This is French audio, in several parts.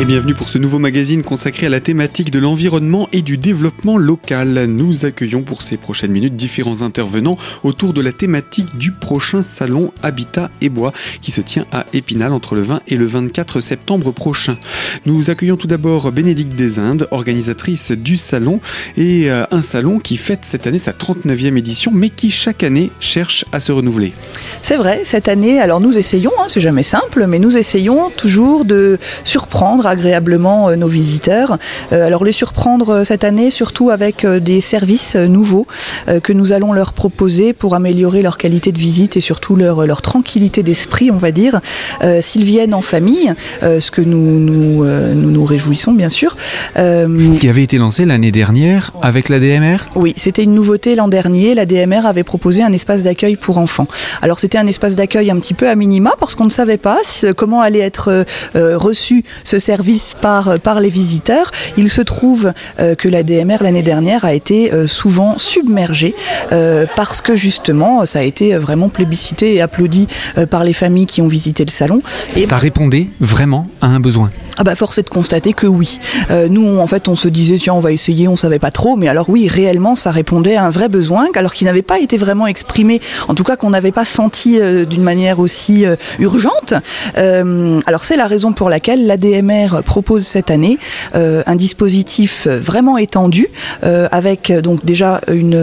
Et bienvenue pour ce nouveau magazine consacré à la thématique de l'environnement et du développement local. Nous accueillons pour ces prochaines minutes différents intervenants autour de la thématique du prochain salon Habitat et Bois qui se tient à Épinal entre le 20 et le 24 septembre prochain. Nous accueillons tout d'abord Bénédicte des Indes, organisatrice du salon et euh, un salon qui fête cette année sa 39e édition mais qui chaque année cherche à se renouveler. C'est vrai, cette année, alors nous essayons, hein, c'est jamais simple, mais nous essayons toujours de surprendre agréablement euh, nos visiteurs. Euh, alors les surprendre euh, cette année surtout avec des services nouveaux que nous allons leur proposer pour améliorer leur qualité de visite et surtout leur, leur tranquillité d'esprit, on va dire. S'ils viennent en famille, ce que nous nous, nous, nous réjouissons bien sûr. Ce qui avait été lancé l'année dernière avec la DMR Oui, c'était une nouveauté l'an dernier. La DMR avait proposé un espace d'accueil pour enfants. Alors c'était un espace d'accueil un petit peu à minima parce qu'on ne savait pas comment allait être reçu ce service par, euh, par les visiteurs. Il se trouve euh, que la DMR l'année dernière a été euh, souvent submergée parce que justement ça a été vraiment plébiscité et applaudi par les familles qui ont visité le salon. Ça répondait vraiment à un besoin. Ah bah force est de constater que oui. nous en fait on se disait tiens on va essayer, on savait pas trop, mais alors oui réellement ça répondait à un vrai besoin alors qu'il n'avait pas été vraiment exprimé, en tout cas qu'on n'avait pas senti d'une manière aussi urgente. alors c'est la raison pour laquelle la DMR propose cette année euh, un dispositif vraiment étendu euh, avec donc déjà une,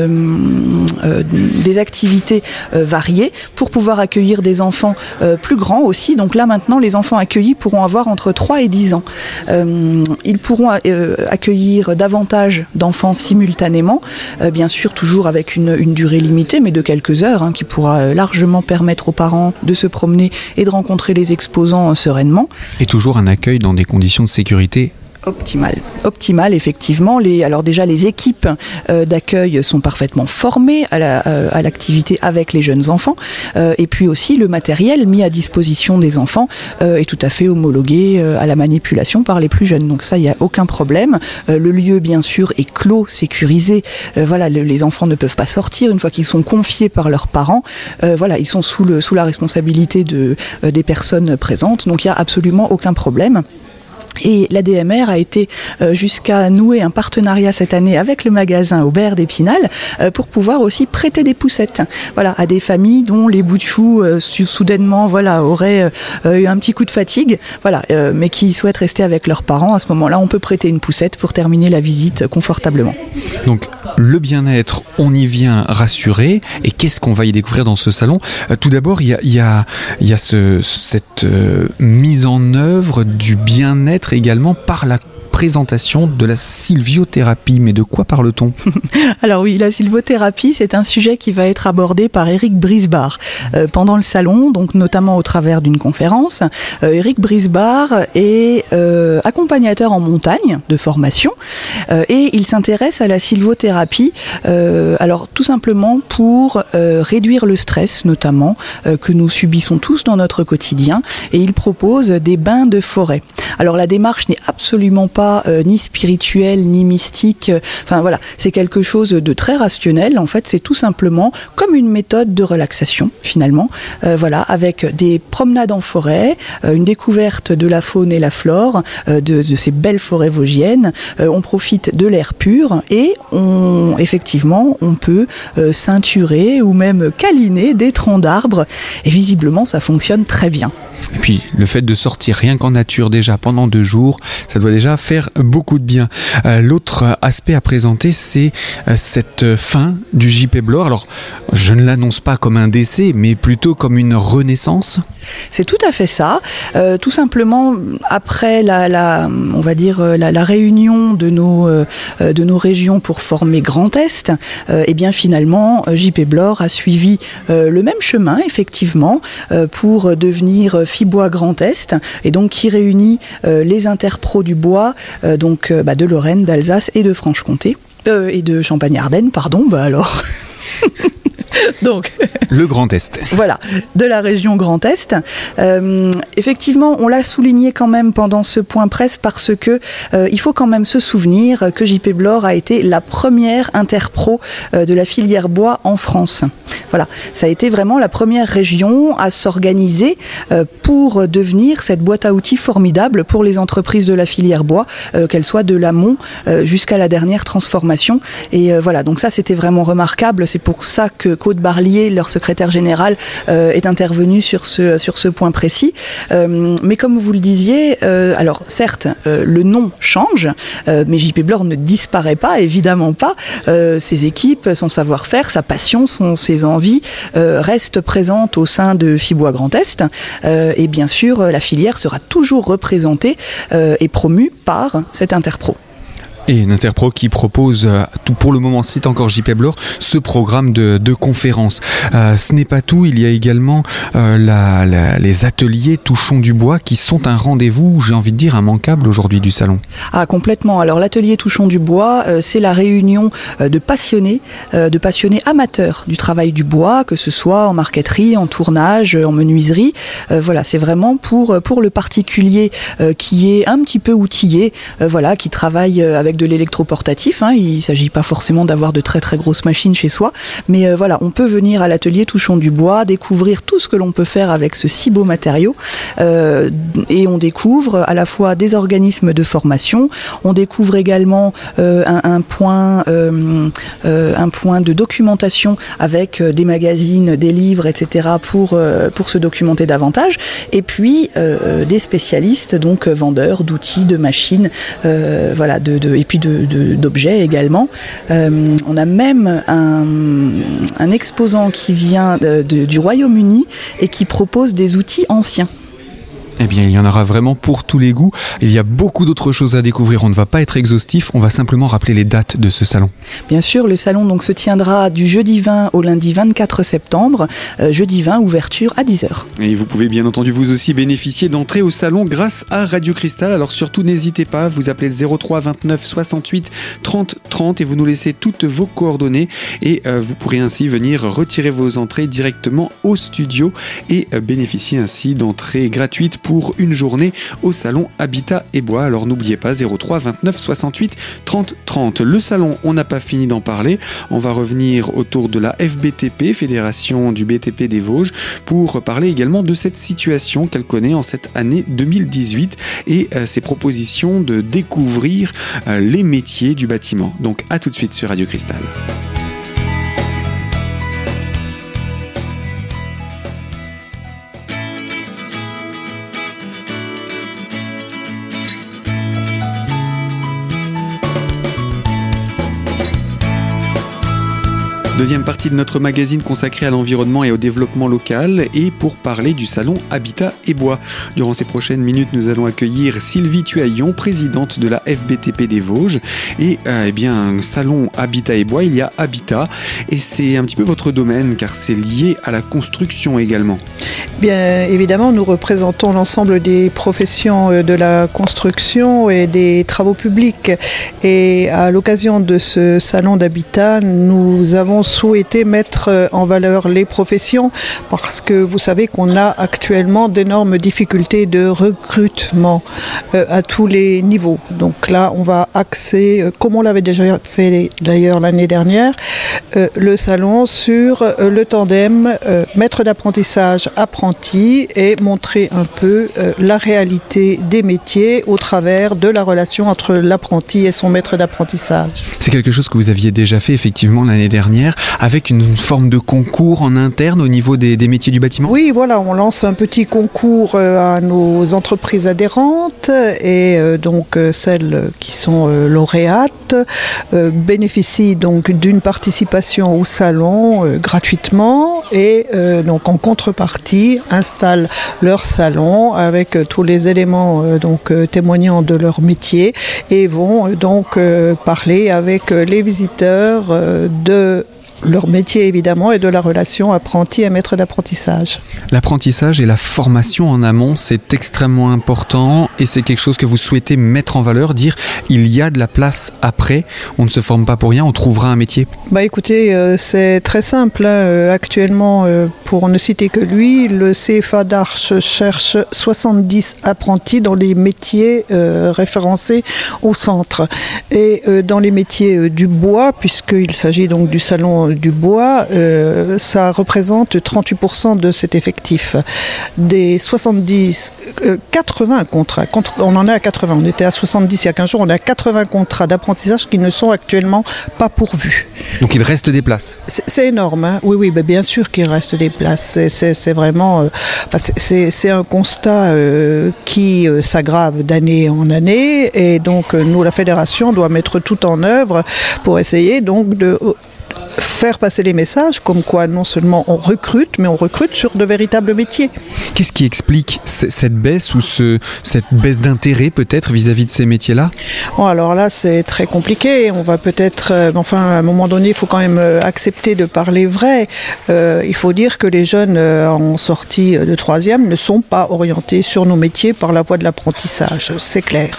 euh, des activités variées pour pouvoir accueillir des enfants plus grands aussi. Donc là maintenant, les enfants accueillis pourront avoir entre 3 et 10 ans. ils pourront accueillir davantage d'enfants simultanément, bien sûr toujours avec une, une, durée limitée, mais de quelques heures, hein, qui pourra largement permettre aux parents de se promener et de rencontrer les exposants sereinement. Et toujours un accueil dans des conditions de sécurité Optimal. Optimal, effectivement. Les, alors déjà, les équipes euh, d'accueil sont parfaitement formées à l'activité la, euh, avec les jeunes enfants. Euh, et puis aussi, le matériel mis à disposition des enfants euh, est tout à fait homologué euh, à la manipulation par les plus jeunes. Donc ça, il n'y a aucun problème. Euh, le lieu, bien sûr, est clos, sécurisé. voilà, le, les enfants ne peuvent pas sortir une fois qu'ils sont confiés par leurs parents. voilà, ils sont sous, la responsabilité de, des personnes présentes. Donc il n'y a absolument aucun problème. Et l'ADMR a été euh, jusqu'à nouer un partenariat cette année avec le magasin Aubert d'Épinal euh, pour pouvoir aussi prêter des poussettes voilà, à des familles dont les bouts de choux euh, soudainement voilà, auraient eu un petit coup de fatigue, voilà, mais qui souhaitent rester avec leurs parents. À ce moment-là, on peut prêter une poussette pour terminer la visite confortablement. Le bien-être, on y vient rassuré. Et qu'est-ce qu'on va y découvrir dans ce salon? Tout d'abord, il y a, cette mise en œuvre du bien-être également par la présentation de la sylviothérapie. Mais de quoi parle-t-on? Alors oui, la sylvothérapie, c'est un sujet qui va être abordé par Eric Brisbar euh, pendant le salon, donc notamment au travers d'une conférence. Euh, Eric Brisbar est euh, accompagnateur en montagne de formation euh, et il s'intéresse à la sylvothérapie, alors tout simplement pour réduire le stress notamment que nous subissons tous dans notre quotidien et il propose des bains de forêt. Alors la démarche n'est absolument pas euh, ni spirituel ni mystique. Voilà, c'est quelque chose de très rationnel. En fait, c'est tout simplement comme une méthode de relaxation finalement. Euh, voilà, avec des promenades en forêt, euh, une découverte de la faune et la flore de, de, ces belles forêts vosgiennes. On profite de l'air pur et on effectivement on peut ceinturer ou même câliner des troncs d'arbres. Et visiblement, ça fonctionne très bien. Et puis le fait de sortir rien qu'en nature déjà pendant deux jours, ça doit déjà faire beaucoup de bien. Euh, L'autre aspect à présenter, c'est euh, cette fin du JP Blore. Alors je ne l'annonce pas comme un décès, mais plutôt comme une renaissance. C'est tout à fait ça. Euh, tout simplement, après la, on va dire la, réunion de nos, de nos régions pour former Grand Est, et bien finalement, JP Blore a suivi le même chemin, effectivement, pour devenir Fibois Grand Est, et donc qui réunit euh, les interpros du bois, euh, donc euh, bah, de Lorraine, d'Alsace et de Franche-Comté, et de Champagne-Ardenne, pardon, bah alors. Donc, le Grand Est. Voilà, de la région Grand Est. Euh, effectivement, on l'a souligné quand même pendant ce point presse parce que euh, il faut quand même se souvenir que JP Blore a été la première interpro euh, de la filière bois en France. Voilà, ça a été vraiment la première région à s'organiser pour devenir cette boîte à outils formidable pour les entreprises de la filière bois, qu'elles soient de l'amont jusqu'à la dernière transformation. Et voilà, donc ça c'était vraiment remarquable. C'est pour ça que Claude Barlier, leur secrétaire général, euh, est intervenu sur ce, point précis. Euh, mais comme vous le disiez, euh, alors certes, le nom change, mais JP Blore ne disparaît pas, évidemment pas. ses équipes, son savoir-faire, sa passion, ses envies restent présentes au sein de Fibois Grand Est. et bien sûr, la filière sera toujours représentée et promue par cet Interpro. Et une Interpro qui propose, euh, pour le moment c'est encore JP Blore, ce programme de, de conférences. Euh, ce n'est pas tout, il y a également euh, les ateliers Touchons du Bois qui sont un rendez-vous, j'ai envie de dire, immanquable aujourd'hui du salon. Ah complètement, alors l'atelier Touchons du Bois, c'est la réunion de passionnés, de passionnés amateurs du travail du bois, que ce soit en marqueterie, en tournage, en menuiserie. voilà, c'est vraiment pour, pour le particulier qui est un petit peu outillé, voilà, qui travaille avec de l'électroportatif. Hein. Il ne s'agit pas forcément d'avoir de très très grosses machines chez soi, mais euh, voilà, on peut venir à l'atelier Touchons du bois, découvrir tout ce que l'on peut faire avec ce si beau matériau, euh, et on découvre à la fois des organismes de formation, on découvre également euh, un, point, de documentation avec des magazines, des livres, etc. pour se documenter davantage, et puis des spécialistes, donc vendeurs d'outils, de machines, voilà, de, puis d'objets également. Euh, on a même un, exposant qui vient du Royaume-Uni et qui propose des outils anciens. Eh bien, il y en aura vraiment pour tous les goûts. Il y a beaucoup d'autres choses à découvrir. On ne va pas être exhaustif. On va simplement rappeler les dates de ce salon. Bien sûr, le salon donc se tiendra du jeudi 20 au lundi 24 septembre. Euh, jeudi 20, ouverture à 10h. Et vous pouvez bien entendu vous aussi bénéficier d'entrée au salon grâce à Radio Cristal. Alors surtout, n'hésitez pas. Vous appelez le 03 29 68 30 30 et vous nous laissez toutes vos coordonnées. Et euh, vous pourrez ainsi venir retirer vos entrées directement au studio et euh, bénéficier ainsi d'entrées gratuites pour une journée au salon Habitat et Bois. Alors n'oubliez pas 03 29 68 30 30. Le salon, on n'a pas fini d'en parler. On va revenir autour de la FBTP, Fédération du BTP des Vosges, pour parler également de cette situation qu'elle connaît en cette année 2018 et euh, ses propositions de découvrir euh, les métiers du bâtiment. Donc à tout de suite sur Radio Cristal. Deuxième partie de notre magazine consacrée à l'environnement et au développement local et pour parler du salon Habitat et Bois. Durant ces prochaines minutes, nous allons accueillir Sylvie Tuaillon, présidente de la FBTP des Vosges. Et euh, eh bien, salon Habitat et Bois, il y a Habitat et c'est un petit peu votre domaine car c'est lié à la construction également. Bien évidemment, nous représentons l'ensemble des professions euh, de la construction et des travaux publics. Et à l'occasion de ce salon d'habitat, nous avons souhaité mettre euh, en valeur les professions parce que vous savez qu'on a actuellement d'énormes difficultés de recrutement euh, à tous les niveaux. Donc là, on va axer, euh, comme on l'avait déjà fait d'ailleurs l'année dernière, le salon sur le tandem maître d'apprentissage apprenti et montrer un peu la réalité des métiers au travers de la relation entre l'apprenti et son maître d'apprentissage. C'est quelque chose que vous aviez déjà fait effectivement l'année dernière avec une forme de concours en interne au niveau des, métiers du bâtiment? Oui, voilà, on lance un petit concours euh, à nos entreprises adhérentes et euh, donc euh, celles qui sont lauréates bénéficient donc d'une participation au salon gratuitement et donc en contrepartie installent leur salon avec tous les éléments donc témoignant de leur métier et vont donc parler avec les visiteurs de leur métier évidemment et de la relation apprenti et maître d'apprentissage. L'apprentissage et la formation en amont, c'est extrêmement important et c'est quelque chose que vous souhaitez mettre en valeur, dire il y a de la place après, on ne se forme pas pour rien, on trouvera un métier. Bah écoutez, euh, c'est très simple. Hein. Euh, actuellement, euh, pour ne citer que lui, le CFA d'Arche cherche 70 apprentis dans les métiers référencés au centre. Et dans les métiers du bois, puisqu'il s'agit donc du salon du bois, euh, ça représente 38% de cet effectif. Des 70, 80 euh, contrats, on en est à 80, on était à 70 il y a 15 jours, on a 80 contrats d'apprentissage qui ne sont actuellement pas pourvus. Donc il reste des places C'est énorme, hein. oui, oui, bien sûr qu'il reste des places. C'est vraiment, euh, c'est un constat qui s'aggrave d'année en année et donc nous, la fédération, doit mettre tout en œuvre pour essayer donc de faire passer les messages comme quoi non seulement on recrute, mais on recrute sur de véritables métiers. Qu'est-ce qui explique cette baisse ou ce, cette baisse d'intérêt peut-être vis-à-vis de ces métiers-là? Bon, Alors là, c'est très compliqué. On va peut-être, euh, enfin, à un moment donné, il faut quand même euh, accepter de parler vrai. Euh, il faut dire que les jeunes en sortie de troisième ne sont pas orientés sur nos métiers par la voie de l'apprentissage, c'est clair.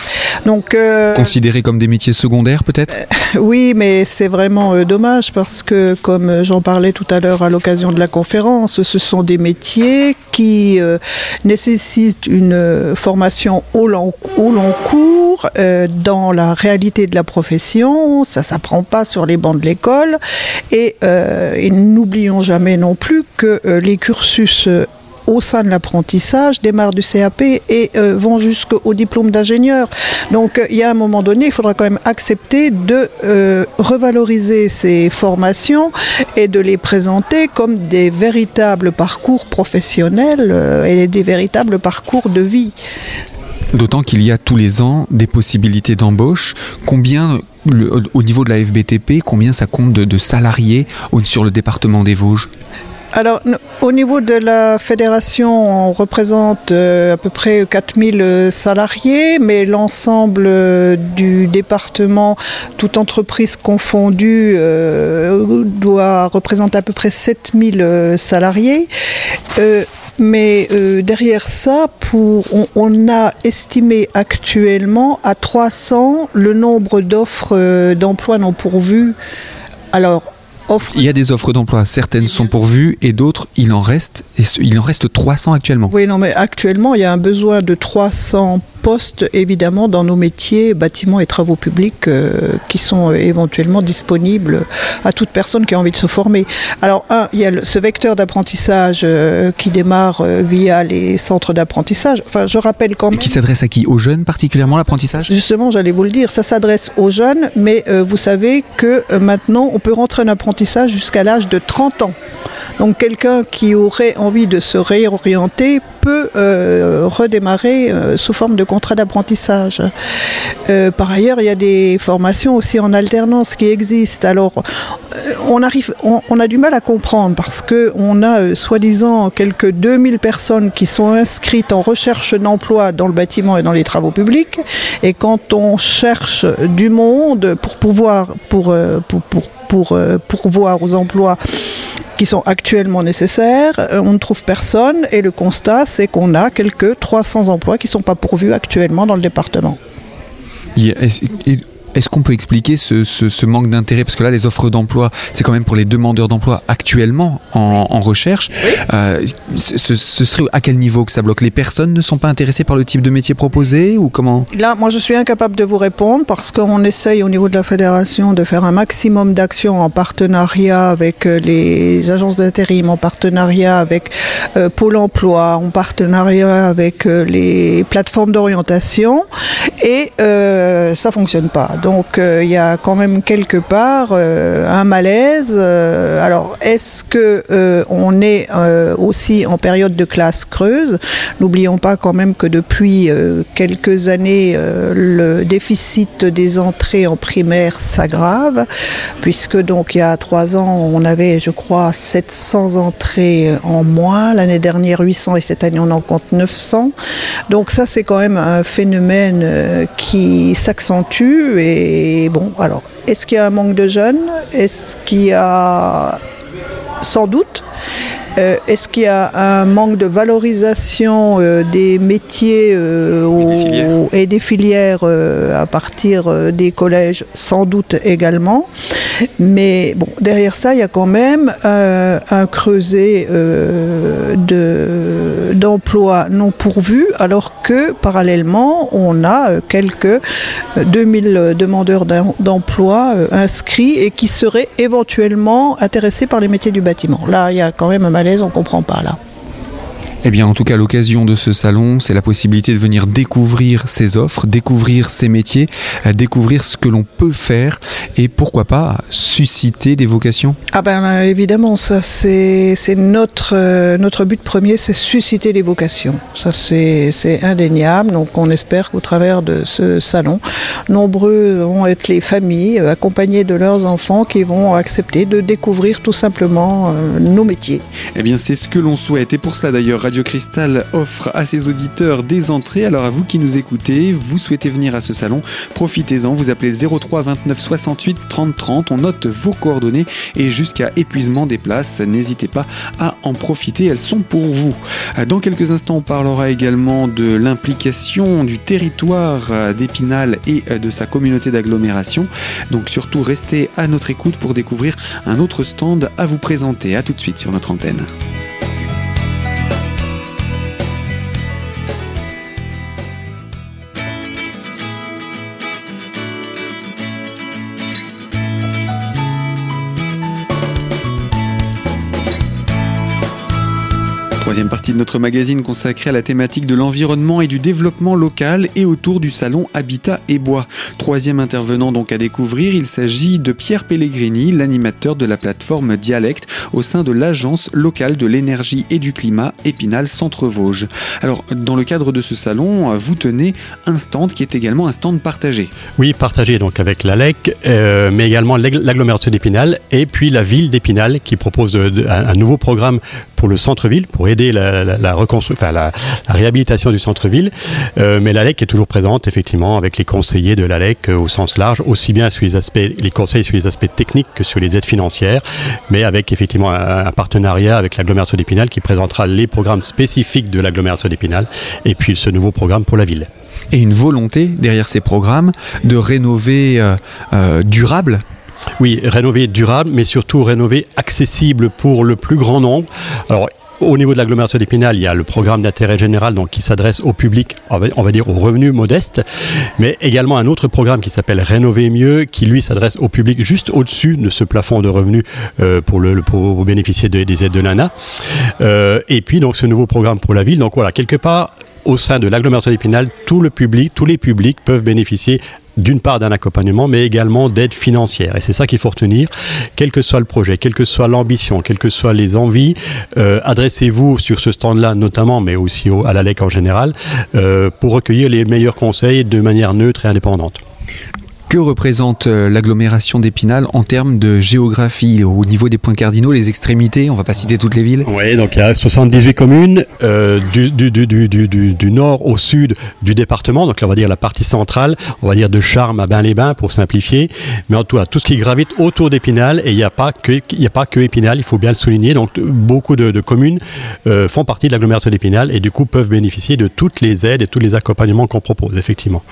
Donc, Considérés comme des métiers secondaires peut-être? Oui, mais c'est vraiment dommage parce que, comme j'en parlais tout à l'heure à l'occasion de la conférence, ce sont des métiers qui euh, nécessitent une formation au long, cours euh, dans la réalité de la profession. Ça s'apprend pas sur les bancs de l'école. Et, euh, et n'oublions jamais non plus que les cursus au sein de l'apprentissage, démarrent du CAP et euh, vont jusqu'au diplôme d'ingénieur. Donc euh, il y a un moment donné, il faudra quand même accepter de euh, revaloriser ces formations et de les présenter comme des véritables parcours professionnels et des véritables parcours de vie. D'autant qu'il y a tous les ans des possibilités d'embauche. Combien, au niveau de la FBTP, combien ça compte de, salariés sur le département des Vosges? Alors, au niveau de la fédération, on représente euh, à peu près 4000 euh, salariés, mais l'ensemble euh, du département, toute entreprise confondue, doit représenter à peu près 7000 salariés. mais derrière ça, on, on, a estimé actuellement à 300 le nombre d'offres d'emploi non pourvues. Alors, il y a des offres d'emploi, certaines sont pourvues et d'autres, il en reste, il en reste 300 actuellement. Oui, non, mais actuellement, il y a un besoin de 300 postes, évidemment, dans nos métiers, bâtiments et travaux publics, euh, qui sont éventuellement disponibles à toute personne qui a envie de se former. Alors, un, il y a ce vecteur d'apprentissage euh, qui démarre euh, via les centres d'apprentissage. Enfin, je rappelle quand même. Et qui s'adresse à qui? Aux jeunes particulièrement, l'apprentissage? Justement, j'allais vous le dire, ça s'adresse aux jeunes, mais vous savez que maintenant, on peut rentrer en apprentissage jusqu'à l'âge de 30 ans. Donc, quelqu'un qui aurait envie de se réorienter peut redémarrer sous forme de contrat d'apprentissage. Euh, par ailleurs, il y a des formations aussi en alternance qui existent. Alors, euh, on, arrive, on, a du mal à comprendre parce qu'on a euh, soi-disant quelques 2000 personnes qui sont inscrites en recherche d'emploi dans le bâtiment et dans les travaux publics. Et quand on cherche du monde pour pouvoir, pour, pour, pour, pour pourvoir aux emplois qui sont actuellement nécessaires. Euh, on ne trouve personne et le constat, c'est qu'on a quelques 300 emplois qui ne sont pas pourvus actuellement dans le département. Est-ce qu'on peut expliquer ce, manque d'intérêt? Parce que là, les offres d'emploi, c'est quand même pour les demandeurs d'emploi actuellement en, recherche. Euh, ce, serait à quel niveau que ça bloque? Les personnes ne sont pas intéressées par le type de métier proposé ou comment? Là, moi, je suis incapable de vous répondre parce qu'on essaye au niveau de la fédération de faire un maximum d'actions en partenariat avec euh, les agences d'intérim, en partenariat avec euh, Pôle Emploi, en partenariat avec les plateformes d'orientation, et ça fonctionne pas. Donc euh, il y a quand même quelque part euh, un malaise. Euh, alors est-ce que on est aussi en période de classe creuse? N'oublions pas quand même que depuis quelques années, le déficit des entrées en primaire s'aggrave, puisque donc il y a trois ans, on avait, je crois, 700 entrées en moins. L'année dernière, 800 et cette année, on en compte 900. Donc ça, c'est quand même un phénomène qui s'accentue et bon, alors est-ce qu'il y a un manque de jeunes? Est-ce qu'il y a sans doute euh, est-ce qu'il y a un manque de valorisation euh, des métiers euh, et des filières, à partir des collèges? Sans doute également. Mais bon, derrière ça, il y a quand même un creuset d'emplois non pourvus, alors que parallèlement, on a quelques 2000 demandeurs d'emploi inscrits et qui seraient éventuellement intéressés par les métiers du bâtiment. Là, il y a quand même un mal on comprend pas là. Eh bien, en tout cas, l'occasion de ce salon, c'est la possibilité de venir découvrir ces offres, découvrir ces métiers, euh, découvrir ce que l'on peut faire et pourquoi pas susciter des vocations. Ah ben euh, évidemment, ça c'est notre euh, notre but premier, c'est susciter des vocations. Ça c'est indéniable. Donc on espère qu'au travers de ce salon, nombreux vont être les familles accompagnées de leurs enfants qui vont accepter de découvrir tout simplement nos métiers. Eh bien, c'est ce que l'on souhaite et pour cela d'ailleurs Radio Cristal offre à ses auditeurs des entrées. Alors à vous qui nous écoutez, vous souhaitez venir à ce salon, profitez-en. Vous appelez le 03 29 68 30 30. On note vos coordonnées et jusqu'à épuisement des places. N'hésitez pas à en profiter. Elles sont pour vous. Dans quelques instants, on parlera également de l'implication du territoire d'Épinal et de sa communauté d'agglomération. Donc surtout restez à notre écoute pour découvrir un autre stand à vous présenter. À tout de suite sur notre antenne. Troisième partie de notre magazine consacrée à la thématique de l'environnement et du développement local et autour du salon Habitat et Bois. Troisième intervenant donc à découvrir, il s'agit de Pierre Pellegrini, l'animateur de la plateforme Dialecte au sein de l'agence locale de l'énergie et du climat Épinal Centre Vosges. Alors dans le cadre de ce salon, vous tenez un stand qui est également un stand partagé. Oui, partagé donc avec l'ALEC, euh, mais également l'agglomération d'Épinal et puis la ville d'Épinal qui propose un nouveau programme pour le centre-ville, pour aider la, réhabilitation du centre-ville. Euh, mais l'ALEC est toujours présente, effectivement, avec les conseillers de l'ALEC euh, au sens large, aussi bien sur les aspects, les conseils sur les aspects techniques que sur les aides financières, mais avec effectivement un, partenariat avec l'agglomération d'Épinal qui présentera les programmes spécifiques de l'agglomération d'Épinal et puis ce nouveau programme pour la ville et une volonté derrière ces programmes de rénover euh durable oui, rénover durable, mais surtout rénover accessible pour le plus grand nombre. Alors, au niveau de l'agglomération d'Épinal, il y a le programme d'intérêt général qui s'adresse au public, on va dire aux revenus modestes, mais également un autre programme qui s'appelle Rénover mieux, qui lui s'adresse au public juste au-dessus de ce plafond de revenus euh, pour bénéficier des aides de l'ANA. Euh, et puis donc ce nouveau programme pour la ville. Donc voilà, quelque part, au sein de l'agglomération d'Épinal, tout le public, tous les publics peuvent bénéficier d'une part d'un accompagnement, mais également d'aide financière. Et c'est ça qu'il faut retenir. Quel que soit le projet, quelle que soit l'ambition, quelles que soient les envies, euh, adressez-vous sur ce stand-là notamment, mais aussi au, à la LEC en général, euh, pour recueillir les meilleurs conseils de manière neutre et indépendante. Que représente euh, l'agglomération d'Épinal en termes de géographie au niveau des points cardinaux, les extrémités On va pas citer toutes les villes? Oui, donc il y a 78 communes euh, du, du, du, du, nord au sud du département. Donc là, on va dire la partie centrale, on va dire de Charme à Bain-les-Bains pour simplifier. Mais en tout cas, tout ce qui gravite autour d'Épinal, et il n'y a, pas que, il a pas que Épinal, il faut bien le souligner. Donc beaucoup de, communes euh, font partie de l'agglomération d'Épinal et du coup peuvent bénéficier de toutes les aides et tous les accompagnements qu'on propose, effectivement.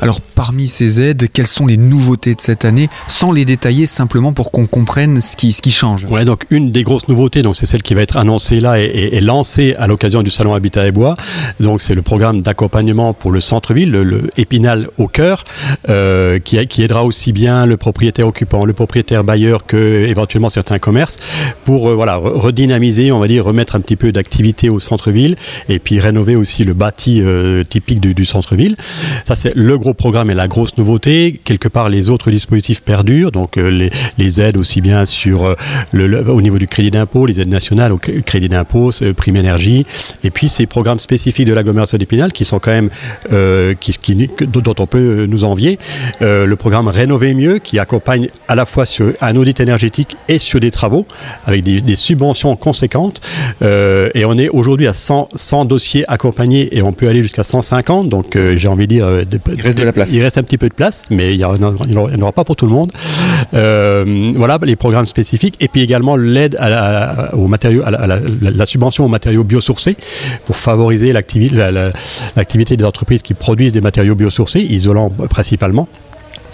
Alors parmi ces aides, quelles sont les nouveautés de cette année, sans les détailler simplement pour qu'on comprenne ce qui, ce qui change. Ouais, donc une des grosses nouveautés, donc c'est celle qui va être annoncée là et, lancée à l'occasion du salon Habitat et Bois. Donc c'est le programme d'accompagnement pour le centre-ville, le, Épinal au cœur, euh, qui, qui aidera aussi bien le propriétaire occupant, le propriétaire bailleur que éventuellement certains commerces pour euh, voilà redynamiser, on va dire remettre un petit peu d'activité au centre-ville et puis rénover aussi le bâti euh, typique du, du centre-ville. Ça c'est le gros programme et la grosse nouveauté quelque part les autres dispositifs perdurent, donc euh, les, aides aussi bien sur euh, le, au niveau du crédit d'impôt, les aides nationales au crédit d'impôt, prime énergie, et puis ces programmes spécifiques de l'agglomération d'Épinal qui sont quand même euh, qui, dont on peut nous envier. le programme Rénover mieux qui accompagne à la fois sur un audit énergétique et sur des travaux avec des, subventions conséquentes. et on est aujourd'hui à 100, 100, dossiers accompagnés et on peut aller jusqu'à 150. Donc j'ai envie de dire, il reste de la place. Il reste un petit peu de place, mais il y n'y en, aura pas pour tout le monde. voilà les programmes spécifiques et puis également l'aide à la, matériaux, à la, subvention aux matériaux biosourcés pour favoriser l'activité des entreprises qui produisent des matériaux biosourcés, isolants principalement.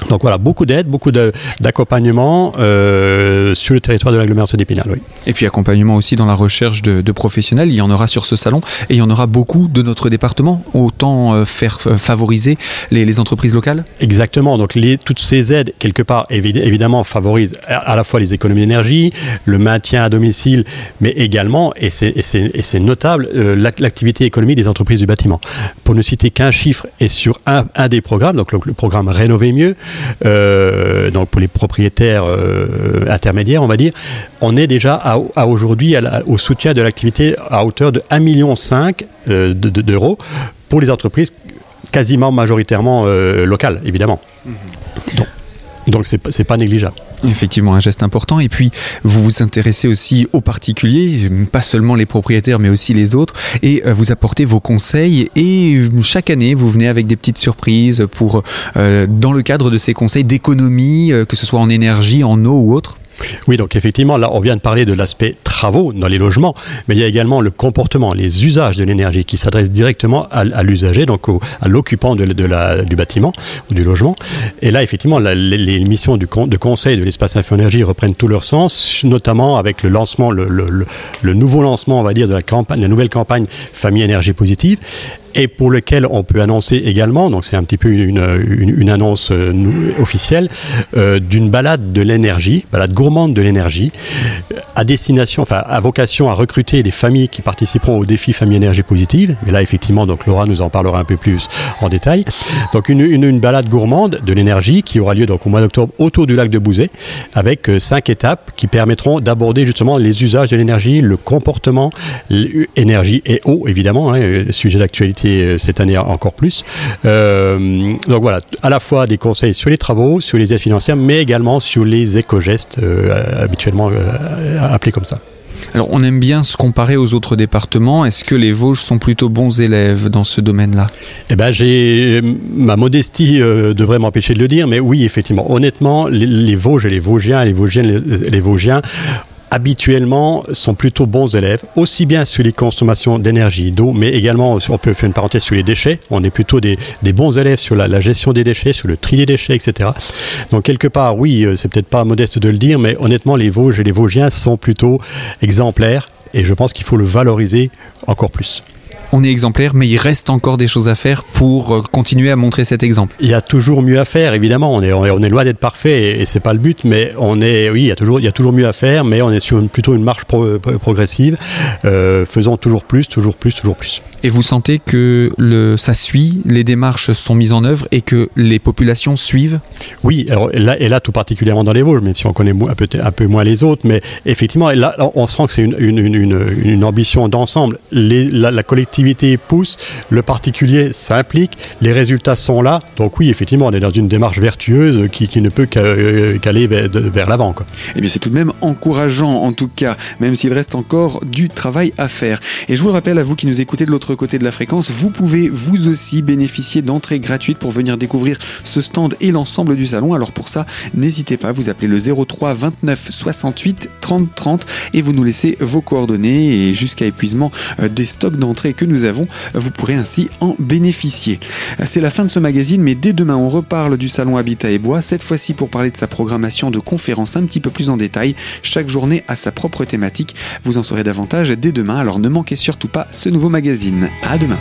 Donc voilà, beaucoup d'aide, beaucoup d'accompagnement euh, sur le territoire de l'agglomération d'Épinal. Oui. Et puis accompagnement aussi dans la recherche de, professionnels, il y en aura sur ce salon et il y en aura beaucoup de notre département. Autant euh, faire euh, favoriser les, entreprises locales Exactement, donc les, toutes ces aides, quelque part, évidemment, favorisent à, la fois les économies d'énergie, le maintien à domicile, mais également, et c'est notable, l'activité économique des entreprises du bâtiment. Pour ne citer qu'un chiffre, et sur un, un des programmes, donc le programme Rénover mieux, euh, donc pour les propriétaires euh, intermédiaires, on va dire, on est déjà à, aujourd'hui au soutien de l'activité à hauteur de 1,5 million euh, d'euros pour les entreprises quasiment majoritairement locales, évidemment. Mmh. Donc c'est pas négligeable. Effectivement, un geste important. Et puis, vous vous intéressez aussi aux particuliers, pas seulement les propriétaires, mais aussi les autres, et euh, vous apportez vos conseils. Et euh, chaque année, vous venez avec des petites surprises pour, euh, dans le cadre de ces conseils d'économie, que ce soit en énergie, en eau ou autre. Oui, donc effectivement, là, on vient de parler de l'aspect travaux dans les logements, mais il y a également le comportement, les usages de l'énergie qui s'adressent directement à, l'usager, donc à l'occupant du bâtiment ou du logement. Et là, effectivement, les, missions de conseil de l'espace Info-Énergie reprennent tout leur sens, notamment avec le lancement, le, nouveau lancement, on va dire, de la campagne, la nouvelle campagne Famille Énergie Positive et pour lequel on peut annoncer également, donc c'est un petit peu une, une, annonce euh, officielle, euh, d'une balade de l'énergie, balade gourmande de l'énergie, à destination, enfin à vocation à recruter des familles qui participeront au défi Famille Énergie Positive. Et là, effectivement, donc Laura nous en parlera un peu plus en détail. Donc une, une balade gourmande de l'énergie qui aura lieu donc au mois d'octobre autour du lac de Bouzet, avec euh, cinq étapes qui permettront d'aborder justement les usages de l'énergie, le comportement, l'énergie et eau, évidemment, hein, sujet d'actualité euh, cette année encore plus. Euh, donc voilà, à la fois des conseils sur les travaux, sur les aides financières, mais également sur les éco-gestes euh, habituellement appelés comme ça. Alors on aime bien se comparer aux autres départements. Est-ce que les Vosges sont plutôt bons élèves dans ce domaine-là? Eh ben j'ai ma modestie devrait m'empêcher de le dire, mais oui effectivement. Honnêtement, les, Vosges et les Vosgiens, les Vosgiennes, les Vosgiens habituellement sont plutôt bons élèves, aussi bien sur les consommations d'énergie, d'eau, mais également, on peut faire une parenthèse sur les déchets. On est plutôt des, bons élèves sur la, gestion des déchets, sur le tri des déchets, etc. Donc quelque part, oui, euh, c'est peut-être pas modeste de le dire, mais honnêtement, les Vosges et les Vosgiens sont plutôt exemplaires et je pense qu'il faut le valoriser encore plus on est exemplaire, mais il reste encore des choses à faire pour euh, continuer à montrer cet exemple. Il y a toujours mieux à faire, évidemment. On est, on est, loin d'être parfait et, c'est pas le but, mais on est, oui, il y a toujours, il y a toujours mieux à faire, mais on est sur plutôt une marche progressive. Euh, faisons toujours plus, toujours plus, toujours plus. Et vous sentez que le, ça suit, les démarches sont mises en œuvre et que les populations suivent? Oui, alors là, et là tout particulièrement dans les Vosges, même si on connaît un peu, un peu moins les autres, mais effectivement, là, on sent que c'est une, une, une, une, ambition d'ensemble. La, la, collectivité pousse, le particulier s'implique, les résultats sont là. Donc oui, effectivement, on est dans une démarche vertueuse qui, qui ne peut euh, qu'aller vers, l'avant. Eh bien, c'est tout de même encourageant, en tout cas, même s'il reste encore du travail à faire. Et je vous le rappelle à vous qui nous écoutez de l'autre côté de la fréquence, vous pouvez vous aussi bénéficier d'entrées gratuites pour venir découvrir ce stand et l'ensemble du salon. Alors pour ça, n'hésitez pas, vous appelez le 03 29 68 30 30 et vous nous laissez vos coordonnées et jusqu'à épuisement euh, des stocks d'entrées que nous avons, vous pourrez ainsi en bénéficier. C'est la fin de ce magazine, mais dès demain on reparle du salon Habitat et Bois, cette fois-ci pour parler de sa programmation de conférences un petit peu plus en détail. Chaque journée a sa propre thématique. Vous en saurez davantage dès demain, alors ne manquez surtout pas ce nouveau magazine. À demain.